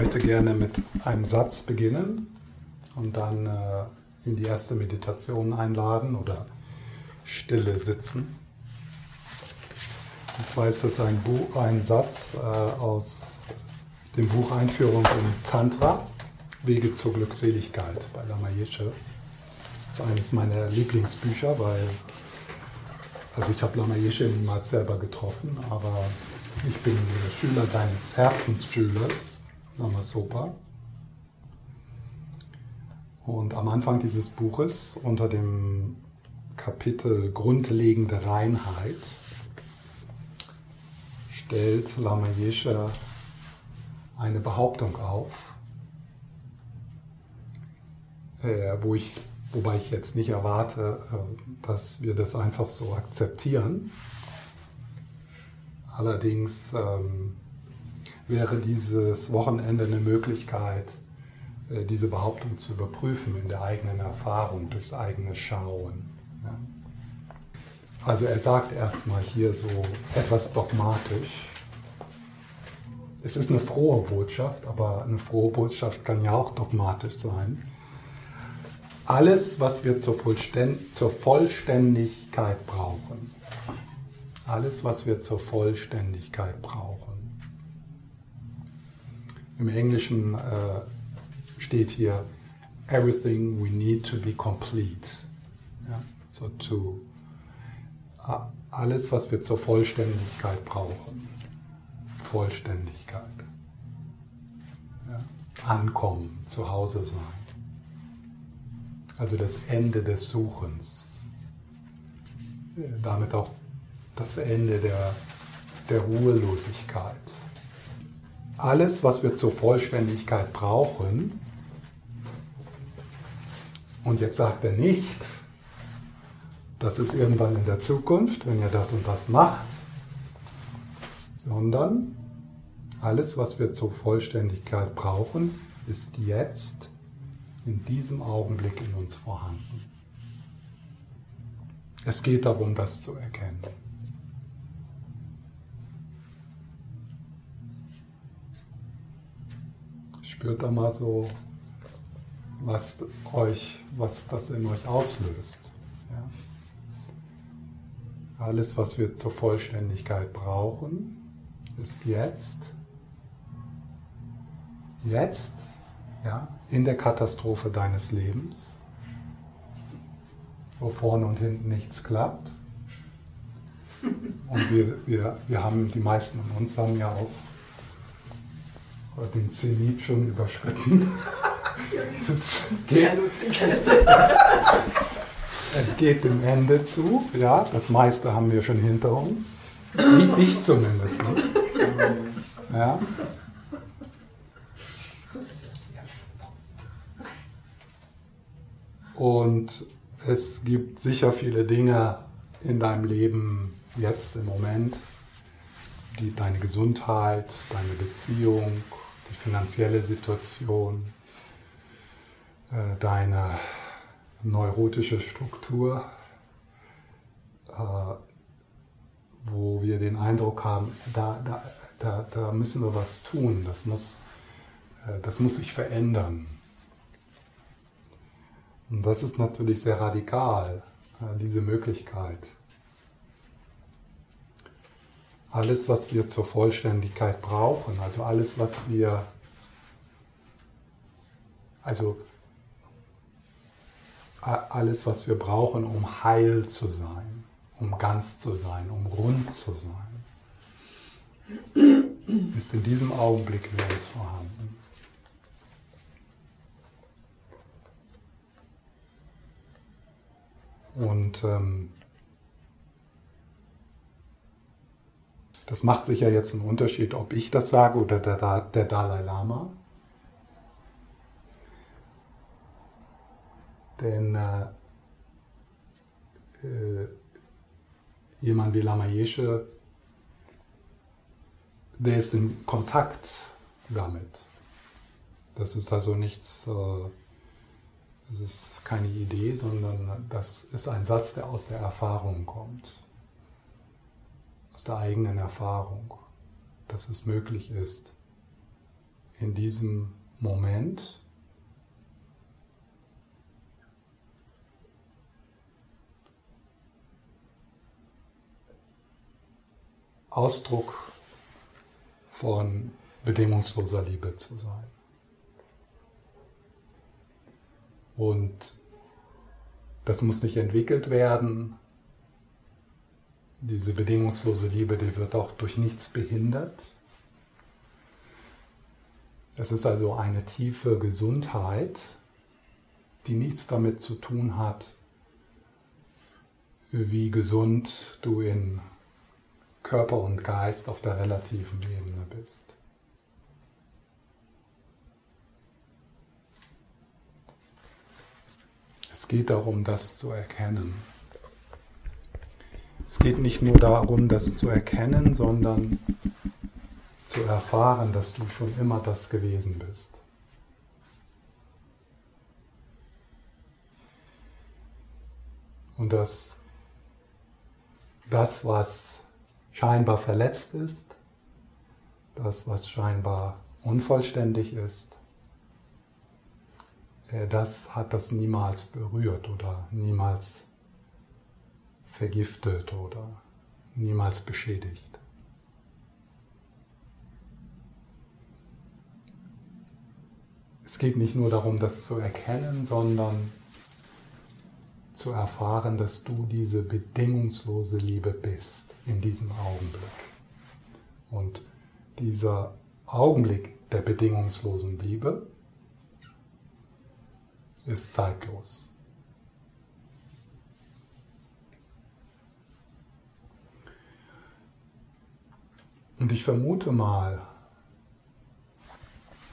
möchte gerne mit einem Satz beginnen und dann äh, in die erste Meditation einladen oder Stille sitzen. Und zwar ist das ein, Buch, ein Satz äh, aus dem Buch Einführung in Tantra, Wege zur Glückseligkeit bei Lama Yeshe. Das ist eines meiner Lieblingsbücher, weil also ich habe Lama Yeshe niemals selber getroffen, aber ich bin Schüler seines Herzensschülers, Lama Sopa. Und am Anfang dieses Buches unter dem Kapitel Grundlegende Reinheit stellt Lama Yeshe eine Behauptung auf, äh, wo ich, wobei ich jetzt nicht erwarte, äh, dass wir das einfach so akzeptieren. Allerdings ähm, wäre dieses Wochenende eine Möglichkeit, äh, diese Behauptung zu überprüfen in der eigenen Erfahrung, durchs eigene Schauen. Ja. Also er sagt erstmal hier so etwas dogmatisch. Es ist eine frohe Botschaft, aber eine frohe Botschaft kann ja auch dogmatisch sein. Alles, was wir zur, Vollständ zur Vollständigkeit brauchen, alles, was wir zur Vollständigkeit brauchen. Im Englischen äh, steht hier, everything we need to be complete. Ja, so to, alles, was wir zur Vollständigkeit brauchen. Vollständigkeit. Ja, ankommen, zu Hause sein. Also das Ende des Suchens. Damit auch das Ende der, der Ruhelosigkeit. Alles, was wir zur Vollständigkeit brauchen, und jetzt sagt er nicht, das ist irgendwann in der Zukunft, wenn ihr das und das macht, sondern alles, was wir zur Vollständigkeit brauchen, ist jetzt in diesem Augenblick in uns vorhanden. Es geht darum, das zu erkennen. Spürt da mal so, was euch, was das in euch auslöst. Ja? Alles, was wir zur Vollständigkeit brauchen, ist jetzt, jetzt, ja, in der Katastrophe deines Lebens, wo vorne und hinten nichts klappt. Und wir, wir, wir haben, die meisten von uns haben ja auch den Zenit schon überschritten. Sehr lustig. Es geht dem Ende zu, ja, das meiste haben wir schon hinter uns. Ich, ich zumindest. Ja. Und es gibt sicher viele Dinge in deinem Leben jetzt im Moment, die deine Gesundheit, deine Beziehung, die finanzielle Situation, äh, deine neurotische Struktur, äh, wo wir den Eindruck haben, da, da, da, da müssen wir was tun, das muss, äh, das muss sich verändern. Und das ist natürlich sehr radikal, diese Möglichkeit. Alles, was wir zur Vollständigkeit brauchen, also alles, was wir, also alles, was wir brauchen, um heil zu sein, um ganz zu sein, um rund zu sein, ist in diesem Augenblick in uns vorhanden. Und ähm, das macht sicher jetzt einen Unterschied, ob ich das sage oder der, der Dalai Lama. Denn äh, äh, jemand wie Lama Yeshe, der ist in Kontakt damit. Das ist also nichts, äh, das ist keine Idee, sondern das ist ein Satz, der aus der Erfahrung kommt. Aus der eigenen Erfahrung, dass es möglich ist, in diesem Moment Ausdruck von bedingungsloser Liebe zu sein. Und das muss nicht entwickelt werden. Diese bedingungslose Liebe, die wird auch durch nichts behindert. Es ist also eine tiefe Gesundheit, die nichts damit zu tun hat, wie gesund du in Körper und Geist auf der relativen Ebene bist. Es geht darum, das zu erkennen. Es geht nicht nur darum, das zu erkennen, sondern zu erfahren, dass du schon immer das gewesen bist. Und dass das, was scheinbar verletzt ist, das, was scheinbar unvollständig ist, äh, das hat das niemals berührt oder niemals vergiftet oder niemals beschädigt. Es geht nicht nur darum, das zu erkennen, sondern zu erfahren, dass du diese bedingungslose Liebe bist in diesem Augenblick. Und dieser Augenblick der bedingungslosen Liebe ist zeitlos. Und ich vermute mal,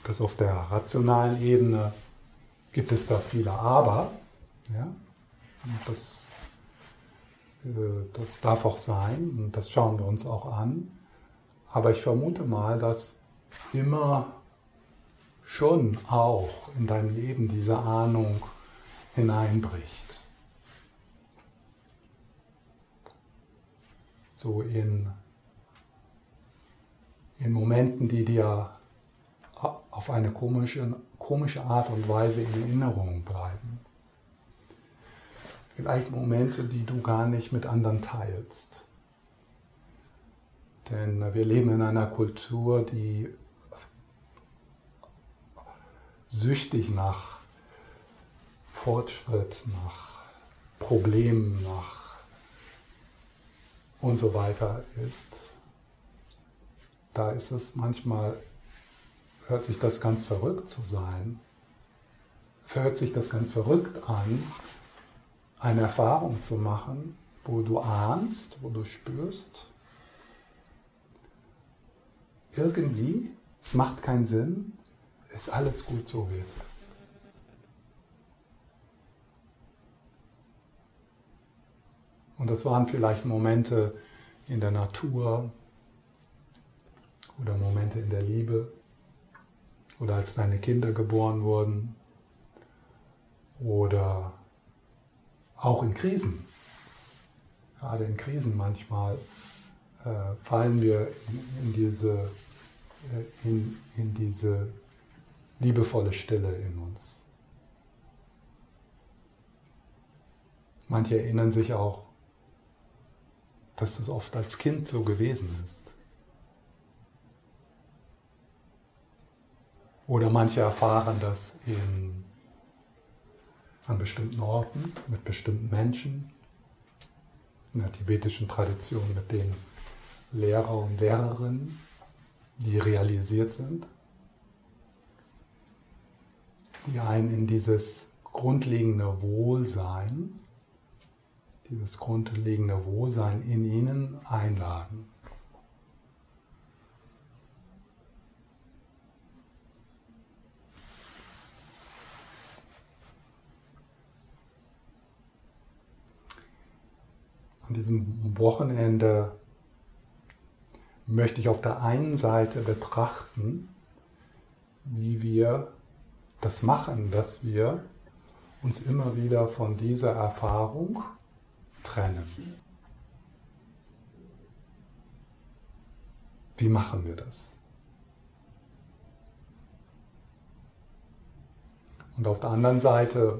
dass auf der rationalen Ebene gibt es da viele Aber. Ja? Das, äh, das darf auch sein und das schauen wir uns auch an. Aber ich vermute mal, dass immer schon auch in deinem Leben diese Ahnung hineinbricht. So in, in Momenten, die dir auf eine komische, komische Art und Weise in Erinnerung bleiben. Vielleicht Momente, die du gar nicht mit anderen teilst. Denn wir leben in einer Kultur, die süchtig nach Fortschritt, nach Problemen, nach und so weiter ist, da ist es manchmal, hört sich das ganz verrückt zu sein, hört sich das ganz verrückt an, eine Erfahrung zu machen, wo du ahnst, wo du spürst, irgendwie, es macht keinen Sinn, ist alles gut so, wie es ist. Und das waren vielleicht Momente in der Natur oder Momente in der Liebe oder als deine Kinder geboren wurden oder auch in Krisen. Gerade in Krisen manchmal äh, fallen wir in, in diese, äh, in, in diese liebevolle Stille in uns. Manche erinnern sich auch, dass das oft als Kind so gewesen ist. Oder manche erfahren das in, an bestimmten Orten, mit bestimmten Menschen, in der tibetischen Tradition mit den Lehrer und Lehrerinnen, die realisiert sind die einen in dieses grundlegende Wohlsein, dieses grundlegende Wohlsein in ihnen einladen. Diesem Wochenende möchte ich auf der einen Seite betrachten, wie wir das machen, dass wir uns immer wieder von dieser Erfahrung trennen. Wie machen wir das? Und auf der anderen Seite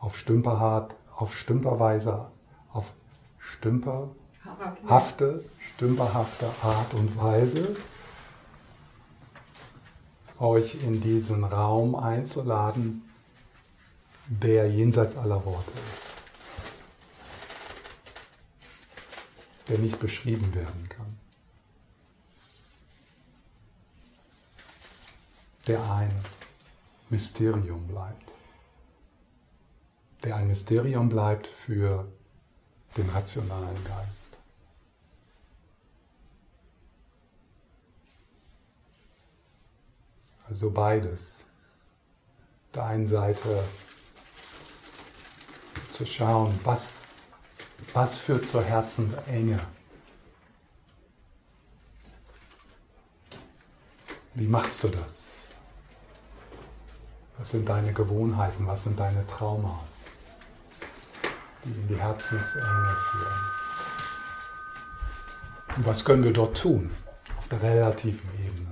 auf stümperhart, auf stümperweise, auf stümperhafte, stümperhafte Art und Weise euch in diesen Raum einzuladen, der jenseits aller Worte ist, der nicht beschrieben werden kann, der ein Mysterium bleibt, der ein Mysterium bleibt für den rationalen Geist. Also beides. Der einen Seite zu schauen, was, was führt zur Herzensenge. Wie machst du das? Was sind deine Gewohnheiten? Was sind deine Traumas, die in die Herzensenge führen? Und was können wir dort tun auf der relativen Ebene?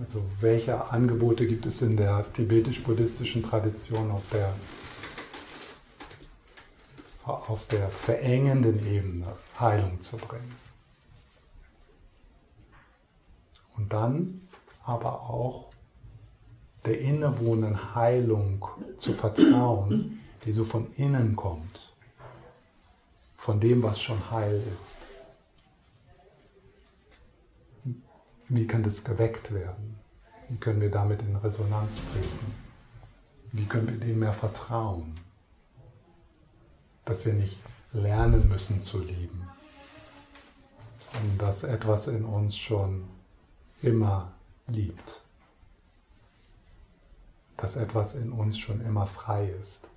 Also welche Angebote gibt es in der tibetisch-buddhistischen Tradition auf der, auf der verengenden Ebene Heilung zu bringen? Und dann aber auch der innewohnenden Heilung zu vertrauen, die so von innen kommt, von dem, was schon heil ist. Wie kann das geweckt werden? Wie können wir damit in Resonanz treten? Wie können wir dem mehr vertrauen? Dass wir nicht lernen müssen zu lieben, sondern dass etwas in uns schon immer liebt. Dass etwas in uns schon immer frei ist.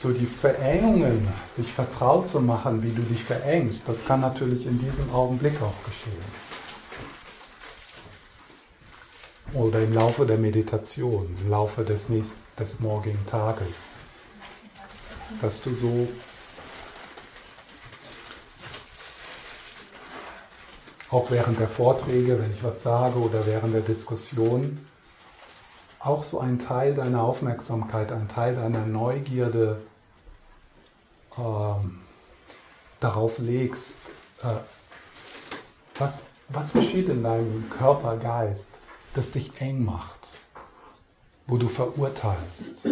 So die Verengungen, sich vertraut zu machen, wie du dich verengst, das kann natürlich in diesem Augenblick auch geschehen. Oder im Laufe der Meditation, im Laufe des, nächsten, des morgigen Tages. Dass du so auch während der Vorträge, wenn ich was sage oder während der Diskussion, auch so ein Teil deiner Aufmerksamkeit, ein Teil deiner Neugierde darauf legst, äh, was, was geschieht in deinem Körper, Geist, das dich eng macht, wo du verurteilst,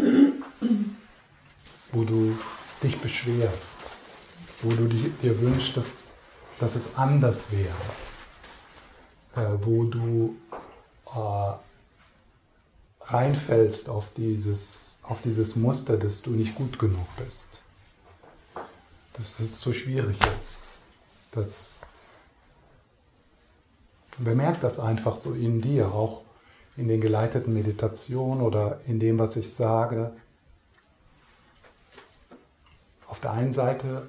wo du dich beschwerst, wo du dir wünschst, dass, dass es anders wäre, äh, wo du äh, reinfällst auf dieses, auf dieses Muster, dass du nicht gut genug bist dass es so schwierig ist. Das, bemerkt das einfach so in dir, auch in den geleiteten Meditationen oder in dem, was ich sage. Auf der einen Seite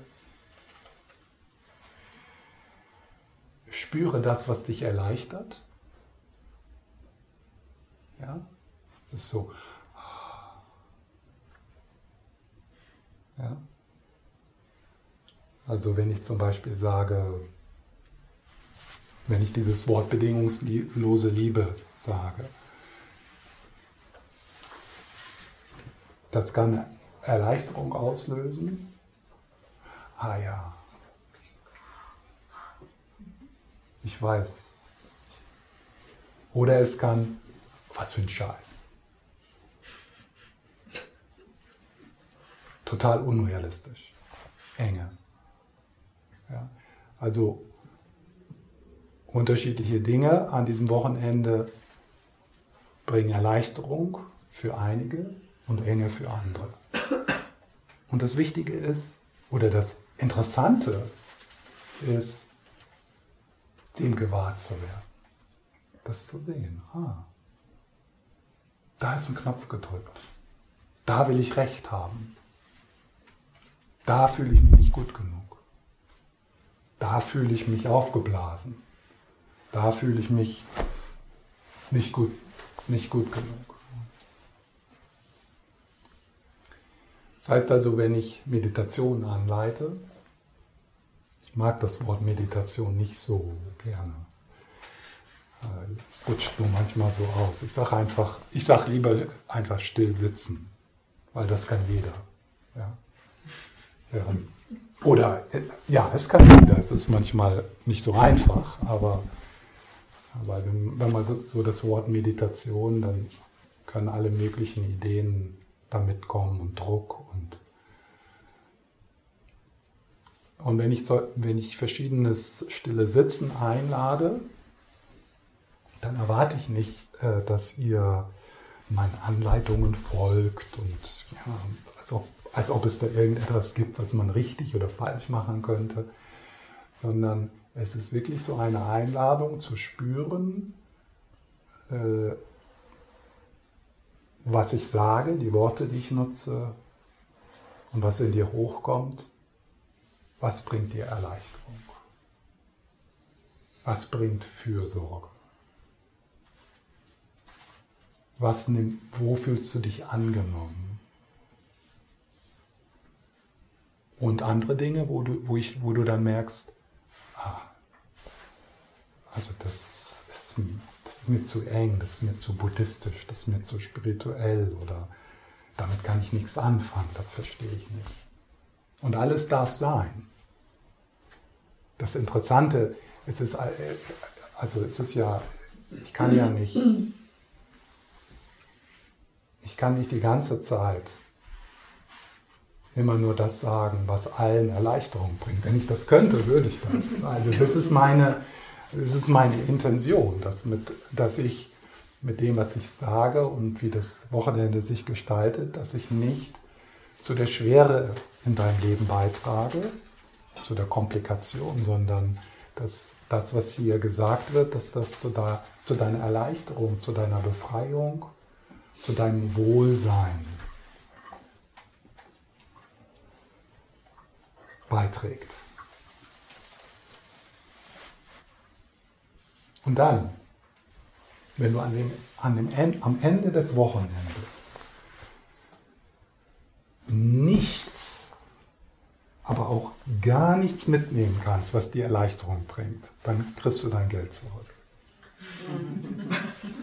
spüre das, was dich erleichtert. Ja, das ist so. Ja. Also wenn ich zum Beispiel sage, wenn ich dieses Wort bedingungslose Liebe sage, das kann Erleichterung auslösen. Ah ja, ich weiß. Oder es kann, was für ein Scheiß. Total unrealistisch. Enge. Ja. Also unterschiedliche Dinge an diesem Wochenende bringen Erleichterung für einige und Enge für andere. Und das Wichtige ist, oder das Interessante ist, dem gewahrt zu werden. Das zu sehen. Ah, da ist ein Knopf gedrückt. Da will ich Recht haben. Da fühle ich mich nicht gut genug. Da fühle ich mich aufgeblasen. da fühle ich mich nicht gut, nicht gut genug. Das heißt also, wenn ich Meditation anleite, ich mag das Wort Meditation nicht so gerne. Äh, es rutscht nur manchmal so aus. Ich sage einfach, ich sage lieber einfach still sitzen, weil das kann jeder. Ja. Oder ja, es kann jeder. Es ist manchmal nicht so einfach, aber, aber wenn, wenn man so das Wort Meditation, dann können alle möglichen Ideen damit kommen und Druck und und wenn ich, wenn ich verschiedenes stille Sitzen einlade, dann erwarte ich nicht, äh, dass ihr meinen Anleitungen folgt und ja, als, ob, als ob es da irgendetwas gibt, was man richtig oder falsch machen könnte, sondern es ist wirklich so eine Einladung zu spüren, äh, was ich sage, die Worte, die ich nutze und was in dir hochkommt, was bringt dir Erleichterung? Was bringt Fürsorge? Was nimmt, wo fühlst du dich angenommen? Und andere Dinge, wo du, wo ich, wo du dann merkst, ah, also das ist, das ist mir zu eng, das ist mir zu buddhistisch, das ist mir zu spirituell oder damit kann ich nichts anfangen, das verstehe ich nicht. Und alles darf sein. Das Interessante es ist, also es ist ja, ich kann ja nicht, ich kann nicht die ganze Zeit immer nur das sagen, was allen Erleichterung bringt. Wenn ich das könnte, würde ich das. Also das ist meine, das ist meine Intention, dass, mit, dass ich mit dem, was ich sage und wie das Wochenende sich gestaltet, dass ich nicht zu der Schwere in deinem Leben beitrage, zu der Komplikation, sondern dass das, was hier gesagt wird, dass das zu, da, zu deiner Erleichterung, zu deiner Befreiung, zu deinem Wohlsein beiträgt. Und dann, wenn du an dem, an dem, am Ende des Wochenendes nichts, aber auch gar nichts mitnehmen kannst, was dir Erleichterung bringt, dann kriegst du dein Geld zurück.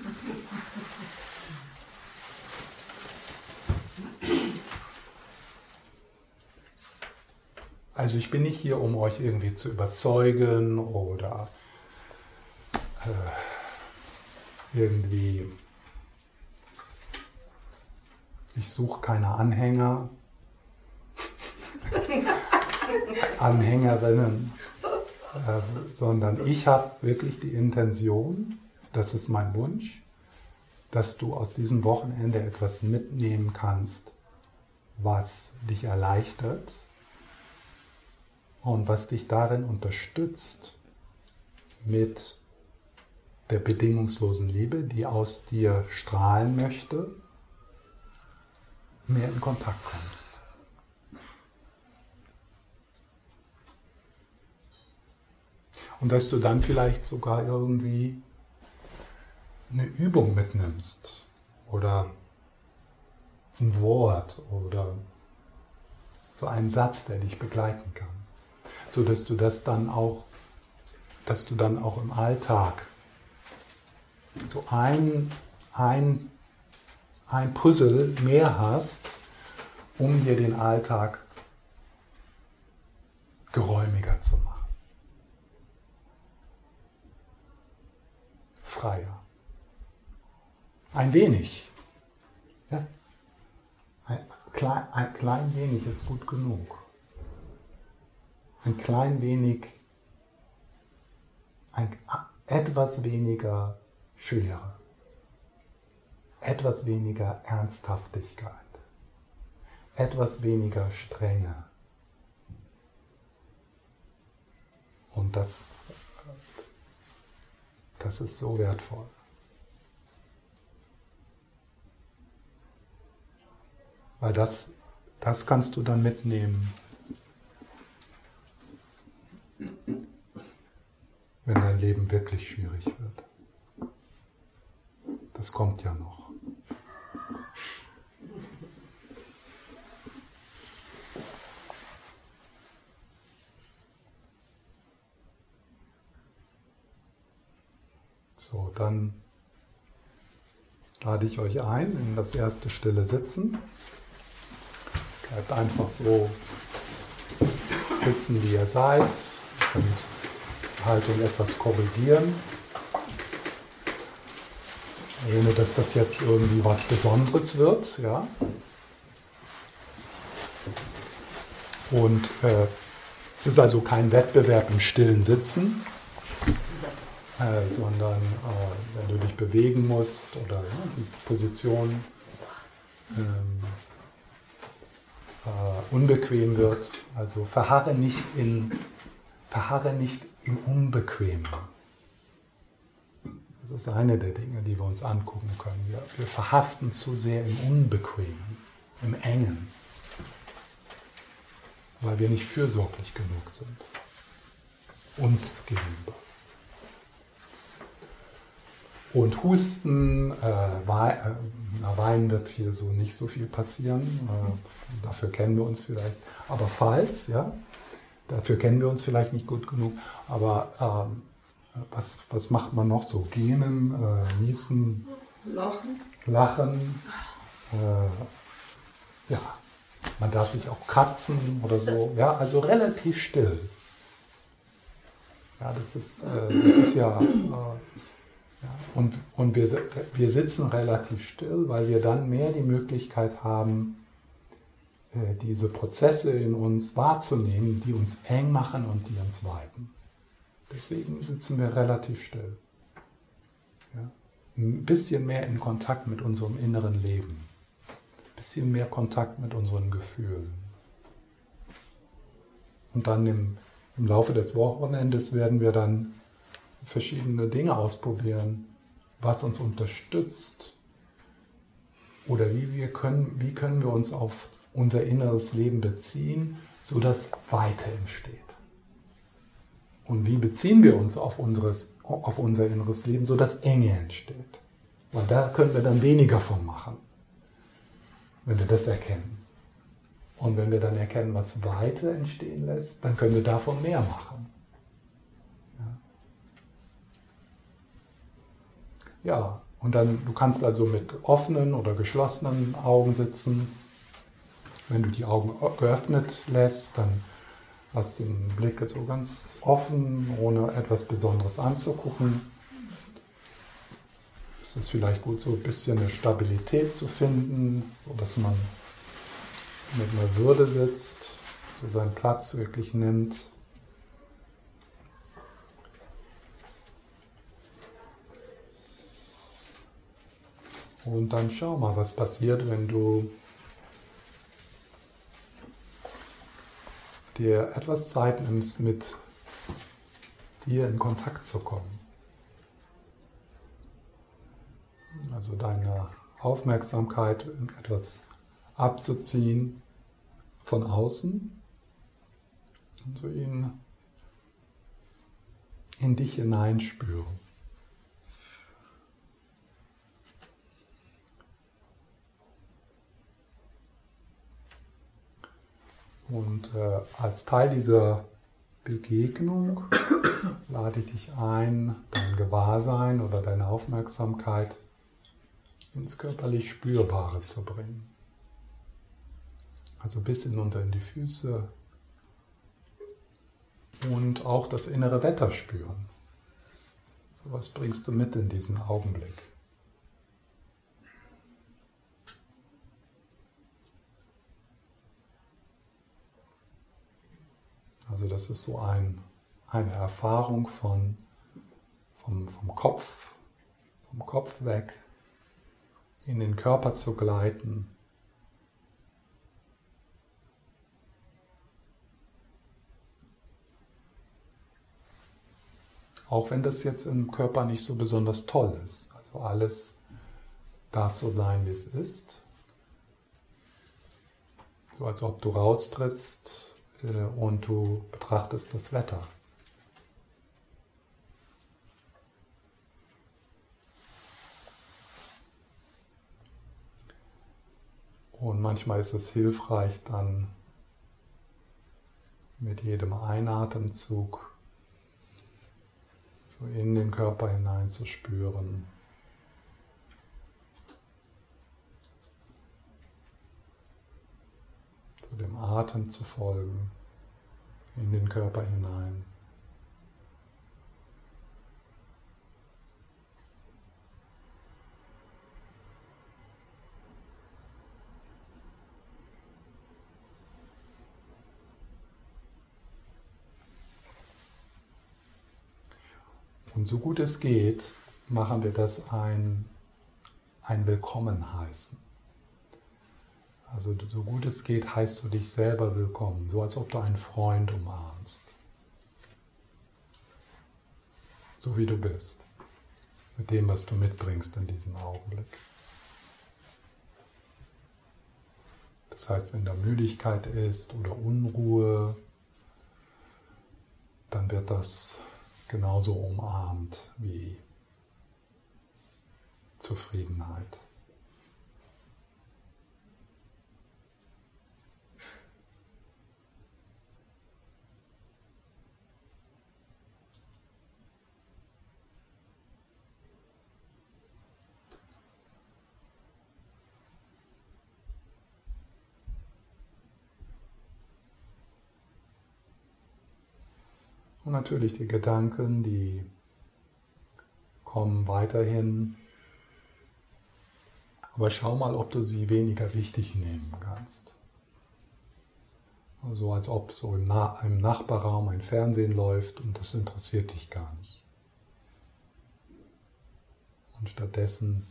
Also ich bin nicht hier, um euch irgendwie zu überzeugen oder äh, irgendwie, ich suche keine Anhänger, Anhängerinnen, äh, sondern ich habe wirklich die Intention, das ist mein Wunsch, dass du aus diesem Wochenende etwas mitnehmen kannst, was dich erleichtert und was dich darin unterstützt, mit der bedingungslosen Liebe, die aus dir strahlen möchte, mehr in Kontakt kommst. Und dass du dann vielleicht sogar irgendwie eine Übung mitnimmst oder ein Wort oder so einen Satz, der dich begleiten kann, so dass du das dann auch, dass du dann auch im Alltag so ein, ein, ein Puzzle mehr hast, um dir den Alltag geräumiger zu machen. Freier. Ein wenig. Ja? Ein, klein, ein klein wenig ist gut genug. Ein klein wenig, ein, etwas weniger Schwere, etwas weniger Ernsthaftigkeit, etwas weniger Strenge. Und das, das ist so wertvoll. Weil das, das kannst du dann mitnehmen, wenn dein Leben wirklich schwierig wird. Das kommt ja noch. So, dann lade ich euch ein in das erste stille Sitzen. Bleibt einfach so sitzen, wie ihr seid und Haltung etwas korrigieren ohne dass das jetzt irgendwie was Besonderes wird. Ja? Und äh, es ist also kein Wettbewerb im stillen Sitzen, äh, sondern äh, wenn du dich bewegen musst oder die Position ähm, äh, unbequem wird, also verharre nicht in verharre nicht im Unbequemen. Das ist eine der Dinge, die wir uns angucken können. Wir, wir verhaften zu sehr im Unbequemen, im Engen, weil wir nicht fürsorglich genug sind. Uns gegenüber. Und Husten, äh, Wein, äh, Wein wird hier so nicht so viel passieren. Äh, dafür kennen wir uns vielleicht. Aber falls, ja, dafür kennen wir uns vielleicht nicht gut genug. Aber ähm, was, was macht man noch so? Gähnen, äh, niesen, Lachen. Lachen. Äh, ja, man darf sich auch kratzen oder so. Ja, also relativ still. Ja, das ist, äh, das ist ja, äh, ja. und, und wir, wir sitzen relativ still, weil wir dann mehr die Möglichkeit haben, diese Prozesse in uns wahrzunehmen, die uns eng machen und die uns weiten. Deswegen sitzen wir relativ still. Ja? Ein bisschen mehr in Kontakt mit unserem inneren Leben. Ein bisschen mehr Kontakt mit unseren Gefühlen. Und dann im, im Laufe des Wochenendes werden wir dann verschiedene Dinge ausprobieren, was uns unterstützt oder wie, wir können, wie können wir uns auf unser inneres Leben beziehen, sodass Weite entsteht. Und wie beziehen wir uns auf, unseres, auf unser inneres Leben, sodass Enge entsteht? Weil da können wir dann weniger von machen, wenn wir das erkennen. Und wenn wir dann erkennen, was Weite entstehen lässt, dann können wir davon mehr machen. Ja, ja und dann, du kannst also mit offenen oder geschlossenen Augen sitzen. Wenn du die Augen geöffnet lässt, dann Lass den Blick so ganz offen, ohne etwas Besonderes anzugucken. Es ist vielleicht gut, so ein bisschen eine Stabilität zu finden, sodass man mit einer Würde sitzt, so seinen Platz wirklich nimmt. Und dann schau mal, was passiert, wenn du dir etwas Zeit nimmst, mit dir in Kontakt zu kommen. Also deine Aufmerksamkeit etwas abzuziehen von außen und so in, in dich hineinspüren. Und äh, als Teil dieser Begegnung lade ich dich ein, dein Gewahrsein oder deine Aufmerksamkeit ins körperlich Spürbare zu bringen. Also bis hinunter in die Füße und auch das innere Wetter spüren. was bringst du mit in diesen Augenblick? Also das ist so ein, eine Erfahrung von, vom, vom Kopf, vom Kopf weg in den Körper zu gleiten. Auch wenn das jetzt im Körper nicht so besonders toll ist. Also alles darf so sein, wie es ist. So als ob du raustrittst äh, und du betrachtest das Wetter. Und manchmal ist es hilfreich, dann mit jedem Einatemzug so in den Körper hineinzuspüren. spüren. Dem Atem zu folgen, in den Körper hinein. Und so gut es geht, machen wir das ein, ein Willkommen heißen. Also so gut es geht, heißt du dich selber willkommen, so als ob du einen Freund umarmst. So wie du bist, mit dem, was du mitbringst in diesem Augenblick. Das heißt, wenn da Müdigkeit ist oder Unruhe, dann wird das genauso umarmt wie Zufriedenheit. Und natürlich die Gedanken, die kommen weiterhin. Aber schau mal, ob du sie weniger wichtig nehmen kannst. So also als ob so im, Na im Nachbarraum ein Fernsehen läuft und das interessiert dich gar nicht. Und stattdessen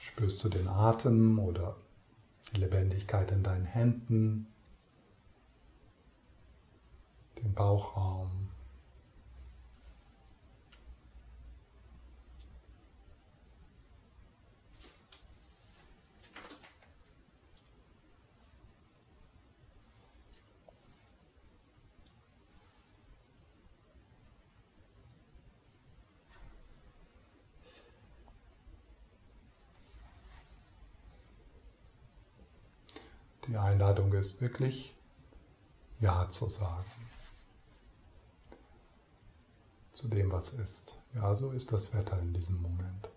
spürst du den Atem oder die Lebendigkeit in deinen Händen, den Bauchraum. Die Einladung ist wirklich Ja zu sagen zu dem, was ist. Ja, so ist das Wetter in diesem Moment.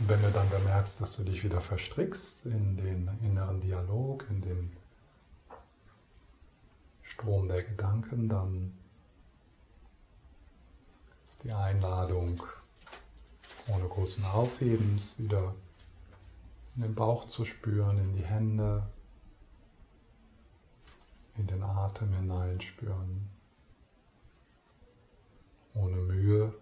Und wenn du dann bemerkst, dass du dich wieder verstrickst in den inneren Dialog, in den Strom der Gedanken, dann ist die Einladung, ohne großen Aufhebens wieder in den Bauch zu spüren, in die Hände, in den Atem hineinspüren. Ohne Mühe.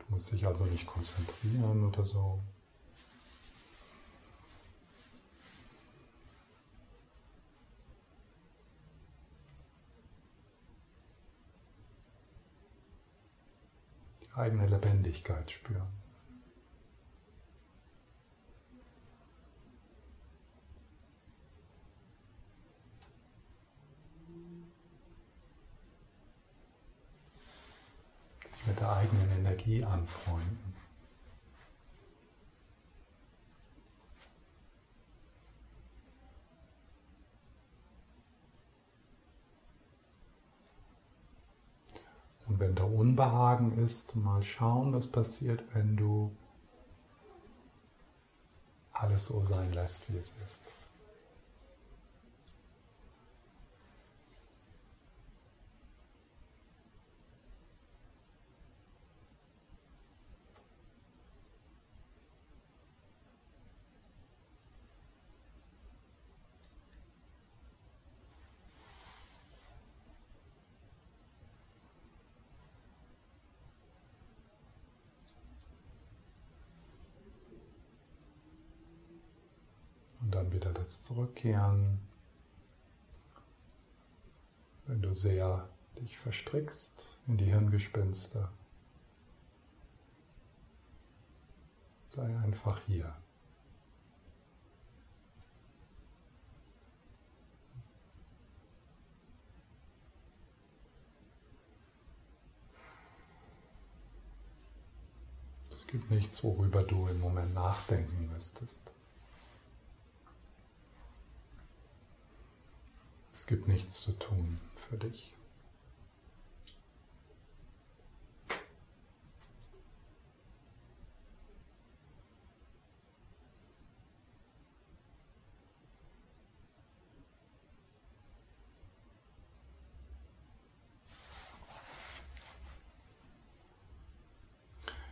Du musst dich also nicht konzentrieren oder so. Eigene Lebendigkeit spüren. Sich mit der eigenen Energie anfreunden. Und wenn da Unbehagen ist, mal schauen, was passiert, wenn du alles so sein lässt, wie es ist. zurückkehren. Wenn du sehr dich verstrickst in die Hirngespinste, sei einfach hier. Es gibt nichts, worüber du im Moment nachdenken müsstest. Es gibt nichts zu tun für dich.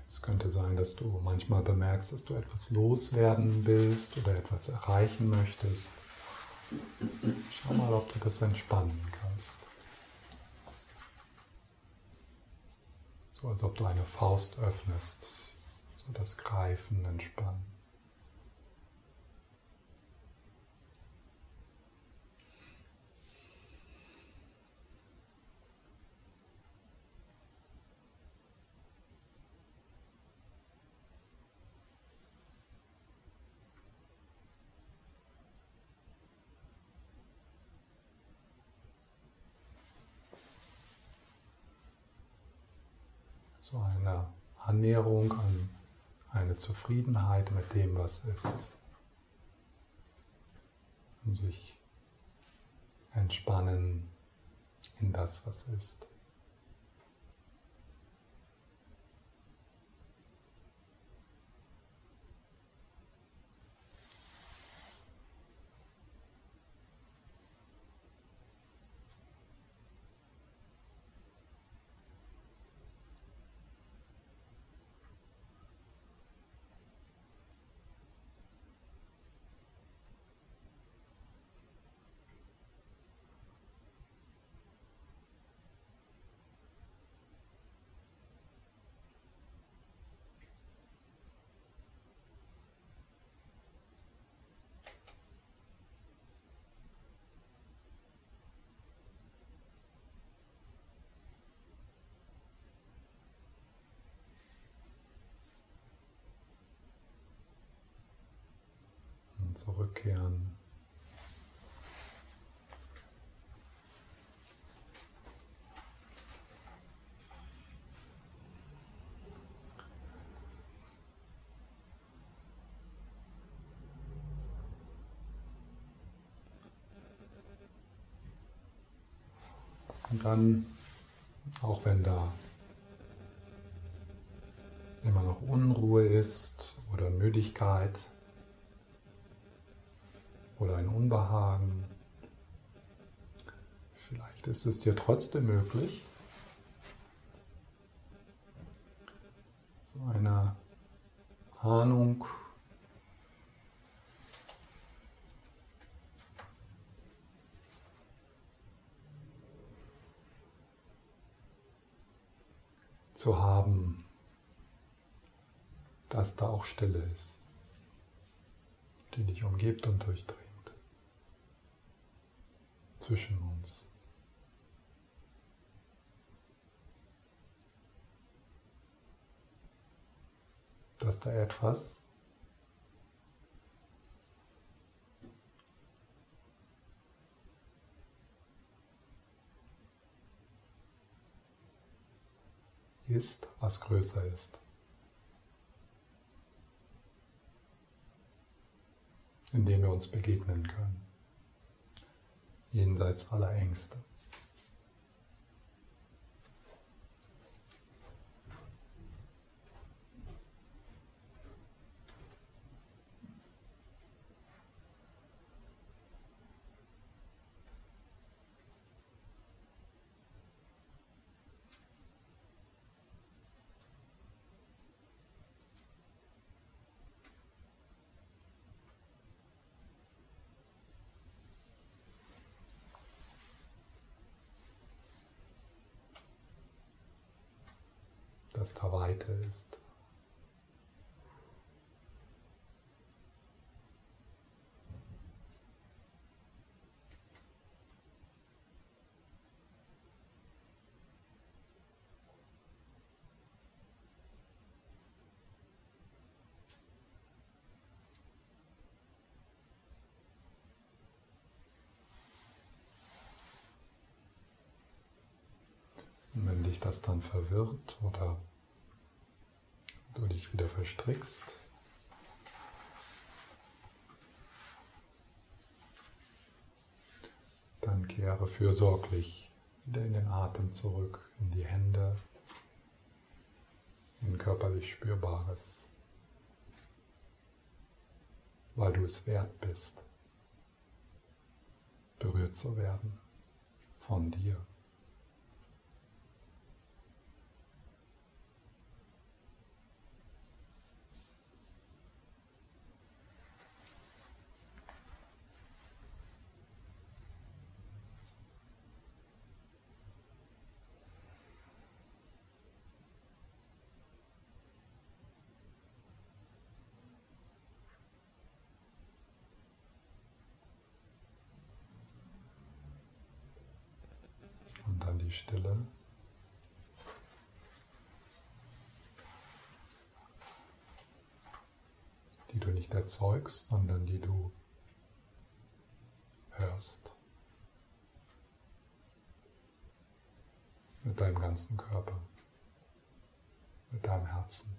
Es könnte sein, dass du manchmal bemerkst, dass du etwas loswerden willst oder etwas erreichen möchtest. Schau mal, ob du das entspannen kannst. So als ob du eine Faust öffnest, so das Greifen entspannen. So eine Annäherung an eine Zufriedenheit mit dem, was ist. Um sich entspannen in das, was ist. Zurückkehren. Und dann, auch wenn da immer noch Unruhe ist oder Müdigkeit, oder ein Unbehagen. Vielleicht ist es dir trotzdem möglich, so eine Ahnung zu haben, dass da auch Stille ist, die dich umgibt und durchdringt zwischen uns. Dass da etwas ist, was größer ist. in dem wir uns begegnen können jenseits aller Ängste. Dass da Weite ist. Dich das dann verwirrt oder du dich wieder verstrickst. Dann kehre fürsorglich wieder in den Atem zurück, in die Hände, in körperlich Spürbares, weil du es wert bist, berührt zu werden von dir. Stille. Die du nicht erzeugst, sondern die du hörst. Mit deinem ganzen Körper, mit deinem Herzen.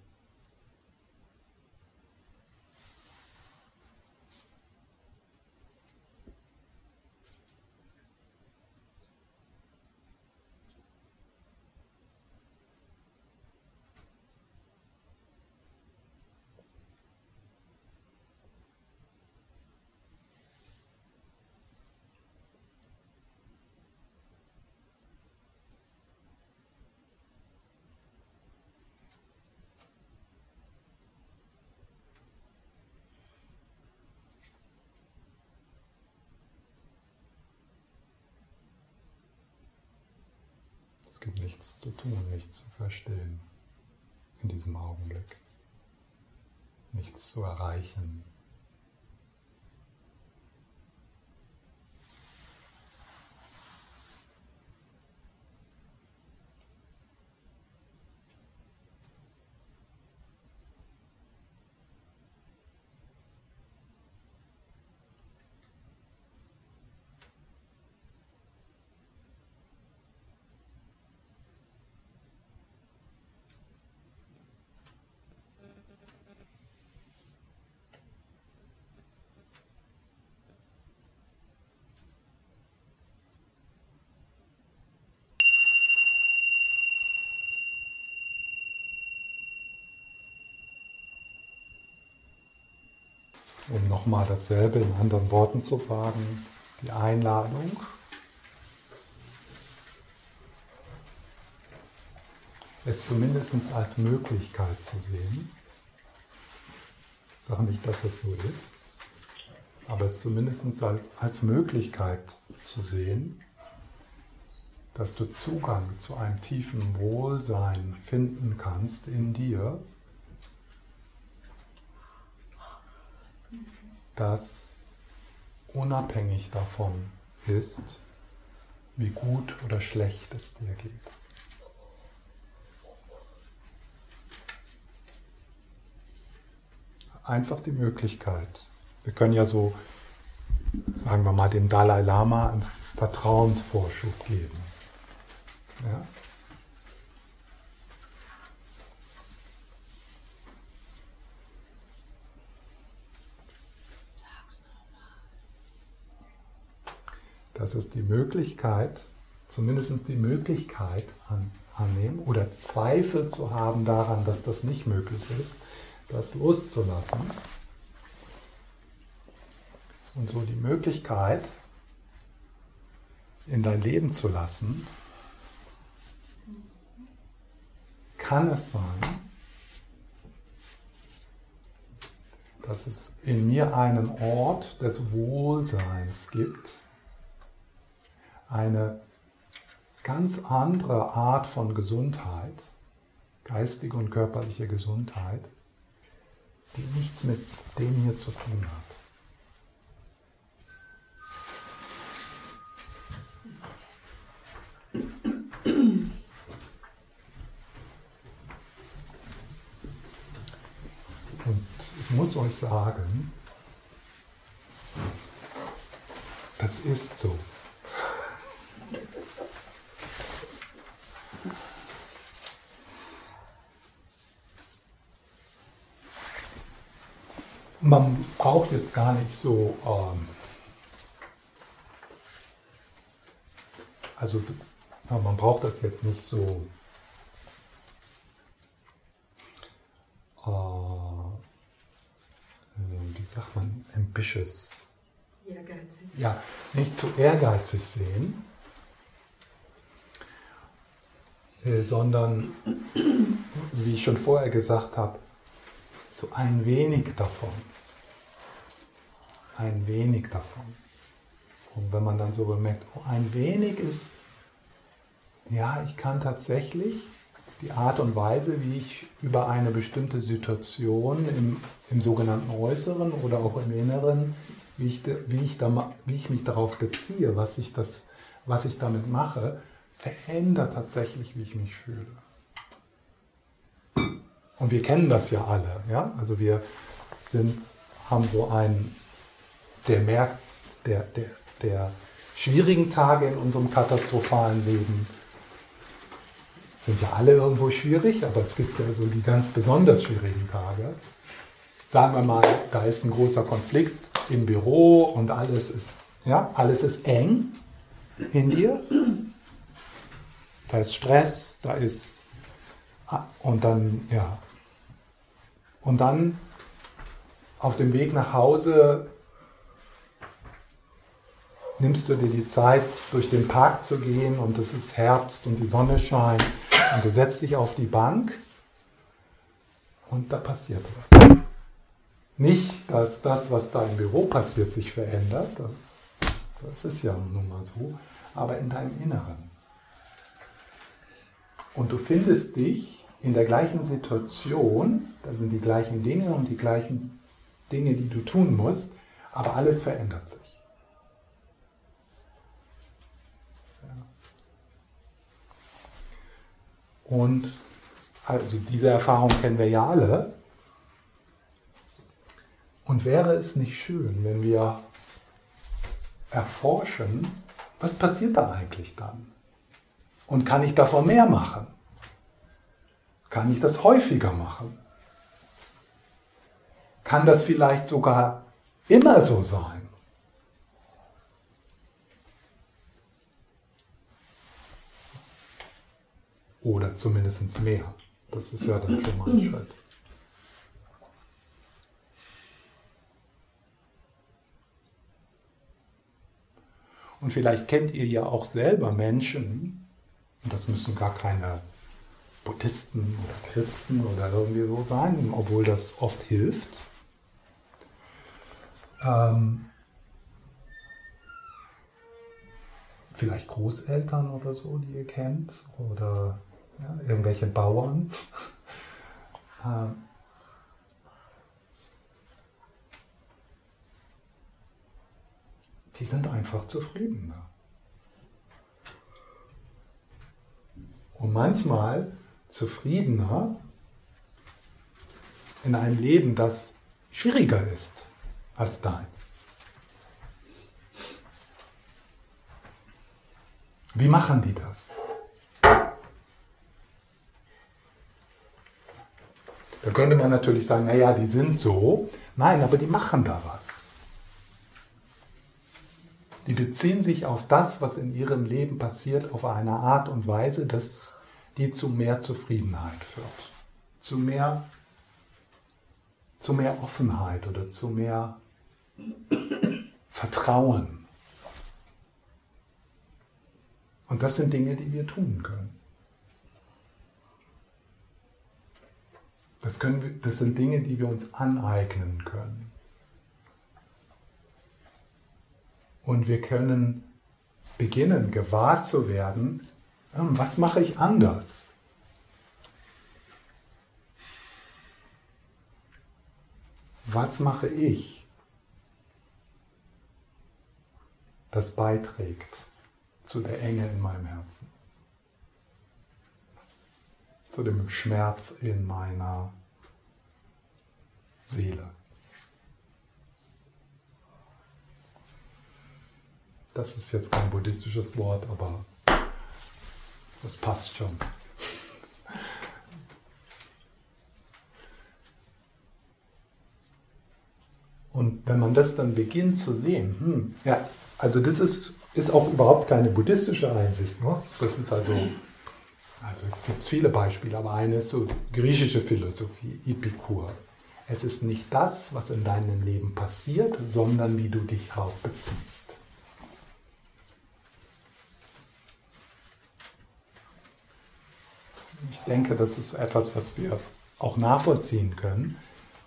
Gibt nichts zu tun, nichts zu verstehen in diesem Augenblick, nichts zu erreichen. Um nochmal dasselbe in anderen Worten zu sagen, die Einladung. Es zumindest als Möglichkeit zu sehen. Ich sage nicht, dass es so ist, aber es zumindest als Möglichkeit zu sehen, dass du Zugang zu einem tiefen Wohlsein finden kannst in dir, das unabhängig davon ist, wie gut oder schlecht es dir geht. Einfach die Möglichkeit. Wir können ja so, sagen wir mal, dem Dalai Lama einen Vertrauensvorschub geben. Ja? Dass es die Möglichkeit, zumindest die Möglichkeit an, annehmen oder Zweifel zu haben daran, dass das nicht möglich ist, das loszulassen. Und so die Möglichkeit in dein Leben zu lassen, kann es sein, dass es in mir einen Ort des Wohlseins gibt, eine ganz andere Art von Gesundheit, geistige und körperliche Gesundheit, die nichts mit dem hier zu tun hat. Und ich muss euch sagen, das ist so. Man braucht jetzt gar nicht so, ähm, also man braucht das jetzt nicht so, äh, wie sagt man, ambitious. Ehrgeizig. Ja, nicht zu ehrgeizig sehen, äh, sondern, wie ich schon vorher gesagt habe, so ein wenig davon. Ein wenig davon. Und wenn man dann so bemerkt, oh, ein wenig ist, ja, ich kann tatsächlich die Art und Weise, wie ich über eine bestimmte Situation im, im sogenannten Äußeren oder auch im Inneren, wie ich, wie, ich da, wie ich mich darauf beziehe, was ich, das, was ich damit mache, verändert tatsächlich, wie ich mich fühle. Und wir kennen das ja alle. Ja? Also wir sind, haben so einen, der merkt, der, der, der schwierigen Tage in unserem katastrophalen Leben sind ja alle irgendwo schwierig, aber es gibt ja so die ganz besonders schwierigen Tage. Sagen wir mal, da ist ein großer Konflikt im Büro und alles ist, ja, alles ist eng in dir. Da ist Stress, da ist und dann, ja. Und dann auf dem Weg nach Hause nimmst du dir die Zeit, durch den Park zu gehen und es ist Herbst und die Sonne scheint und du setzt dich auf die Bank und da passiert was. Nicht, dass das, was da im Büro passiert, sich verändert, das, das ist ja nun mal so, aber in deinem Inneren. Und du findest dich in der gleichen Situation, da sind die gleichen Dinge und die gleichen Dinge, die du tun musst, aber alles verändert sich. Und also diese Erfahrung kennen wir ja alle. Und wäre es nicht schön, wenn wir erforschen, was passiert da eigentlich dann? Und kann ich davon mehr machen? Kann ich das häufiger machen? Kann das vielleicht sogar immer so sein? Oder zumindest mehr. Das ist ja dann schon mal ein Schritt. Und vielleicht kennt ihr ja auch selber Menschen, und das müssen gar keine Buddhisten oder Christen oder irgendwie so sein, obwohl das oft hilft. Ähm, vielleicht Großeltern oder so, die ihr kennt, oder ja, irgendwelche Bauern. Ähm, die sind einfach zufriedener. Und manchmal zufriedener in einem Leben, das schwieriger ist als deins. Wie machen die das? Da könnte man natürlich sagen, naja, die sind so. Nein, aber die machen da was. Die beziehen sich auf das, was in ihrem Leben passiert, auf eine Art und Weise, dass die zu mehr Zufriedenheit führt, zu mehr, zu mehr Offenheit oder zu mehr Vertrauen. Und das sind Dinge, die wir tun können. Das, können wir, das sind Dinge, die wir uns aneignen können. Und wir können beginnen, gewahr zu werden, was mache ich anders? Was mache ich, das beiträgt zu der Enge in meinem Herzen? Zu dem Schmerz in meiner Seele. Das ist jetzt kein buddhistisches Wort, aber das passt schon. Und wenn man das dann beginnt zu sehen, hm, ja, also das ist, ist auch überhaupt keine buddhistische Einsicht. Ne? Das ist also, also gibt es viele Beispiele, aber eine ist so griechische Philosophie, Epikur. Es ist nicht das, was in deinem Leben passiert, sondern wie du dich darauf beziehst. Ich denke, das ist etwas, was wir auch nachvollziehen können.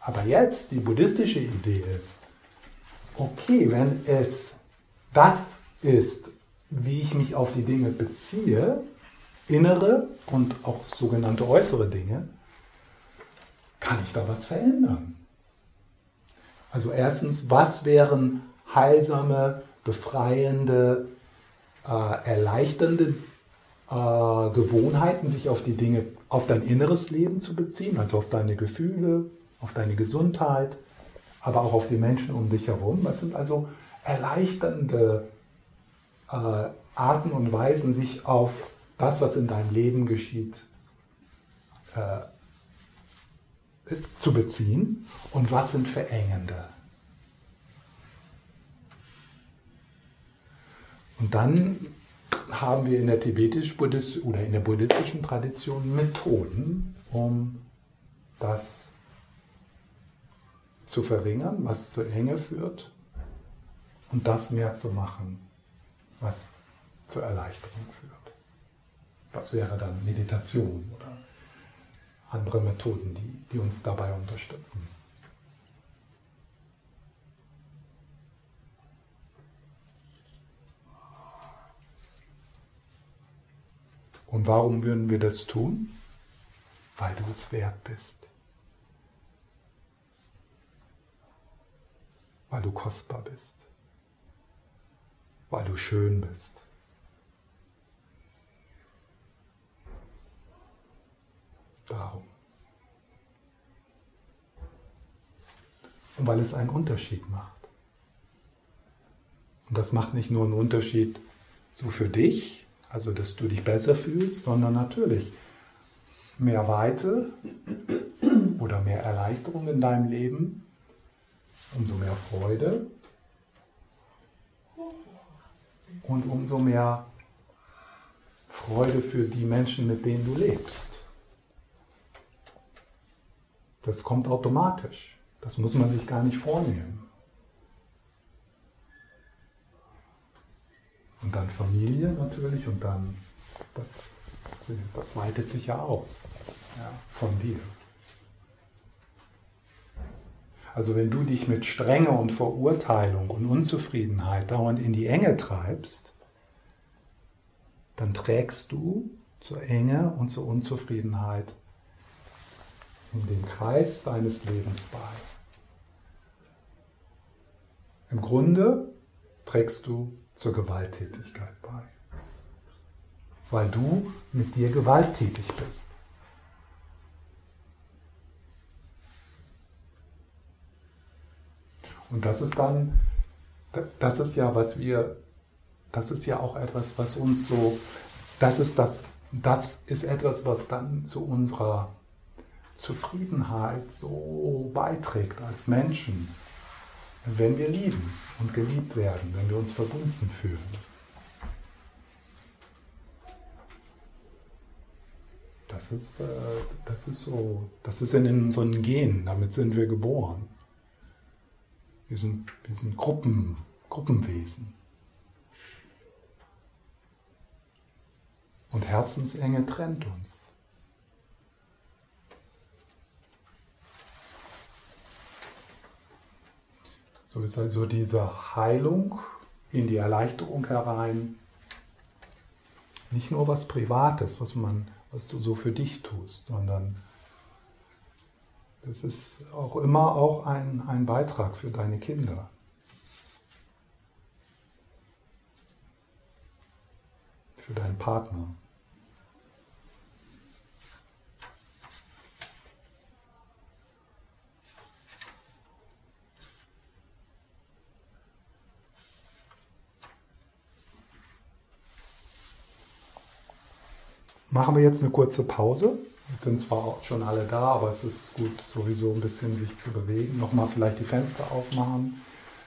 Aber jetzt die buddhistische Idee ist, okay, wenn es das ist, wie ich mich auf die Dinge beziehe, innere und auch sogenannte äußere Dinge, kann ich da was verändern? Also erstens, was wären heilsame, befreiende, äh, erleichternde äh, Gewohnheiten, sich auf die Dinge, auf dein inneres Leben zu beziehen, also auf deine Gefühle, auf deine Gesundheit, aber auch auf die Menschen um dich herum. Was sind also erleichternde äh, Arten und Weisen, sich auf das, was in deinem Leben geschieht, äh, zu beziehen und was sind verengende. Und dann haben wir in der tibetisch-buddhistischen oder in der buddhistischen Tradition Methoden, um das zu verringern, was zur Enge führt und das mehr zu machen, was zur Erleichterung führt. Das wäre dann Meditation oder andere Methoden, die, die uns dabei unterstützen. Und warum würden wir das tun? Weil du es wert bist. Weil du kostbar bist. Weil du schön bist. Darum. Und weil es einen Unterschied macht. Und das macht nicht nur einen Unterschied so für dich, also dass du dich besser fühlst, sondern natürlich mehr Weite oder mehr Erleichterung in deinem Leben, umso mehr Freude und umso mehr Freude für die Menschen, mit denen du lebst. Das kommt automatisch. Das muss man sich gar nicht vornehmen. Und dann Familie natürlich und dann, das, das weitet sich ja aus ja, von dir. Also wenn du dich mit Strenge und Verurteilung und Unzufriedenheit dauernd in die Enge treibst, dann trägst du zur Enge und zur Unzufriedenheit in den Kreis deines Lebens bei. Im Grunde trägst du zur Gewalttätigkeit bei, weil du mit dir gewalttätig bist. Und das ist dann, das ist ja, was wir, das ist ja auch etwas, was uns so, das ist das, das ist etwas, was dann zu unserer Zufriedenheit so beiträgt als Menschen, wenn wir lieben und geliebt werden, wenn wir uns verbunden fühlen. Das ist, äh, das ist so, das ist in unseren Genen, damit sind wir geboren. Wir sind, wir sind Gruppen, Gruppenwesen. Und Herzensenge trennt uns. So ist also diese Heilung in die Erleichterung herein nicht nur was Privates, was man, was du so für dich tust, sondern das ist auch immer auch ein, ein Beitrag für deine Kinder. Für deinen Partner. Machen wir jetzt eine kurze Pause Jetzt sind zwar schon alle da, aber es ist gut, sowieso ein bisschen sich zu bewegen. Nochmal vielleicht die Fenster aufmachen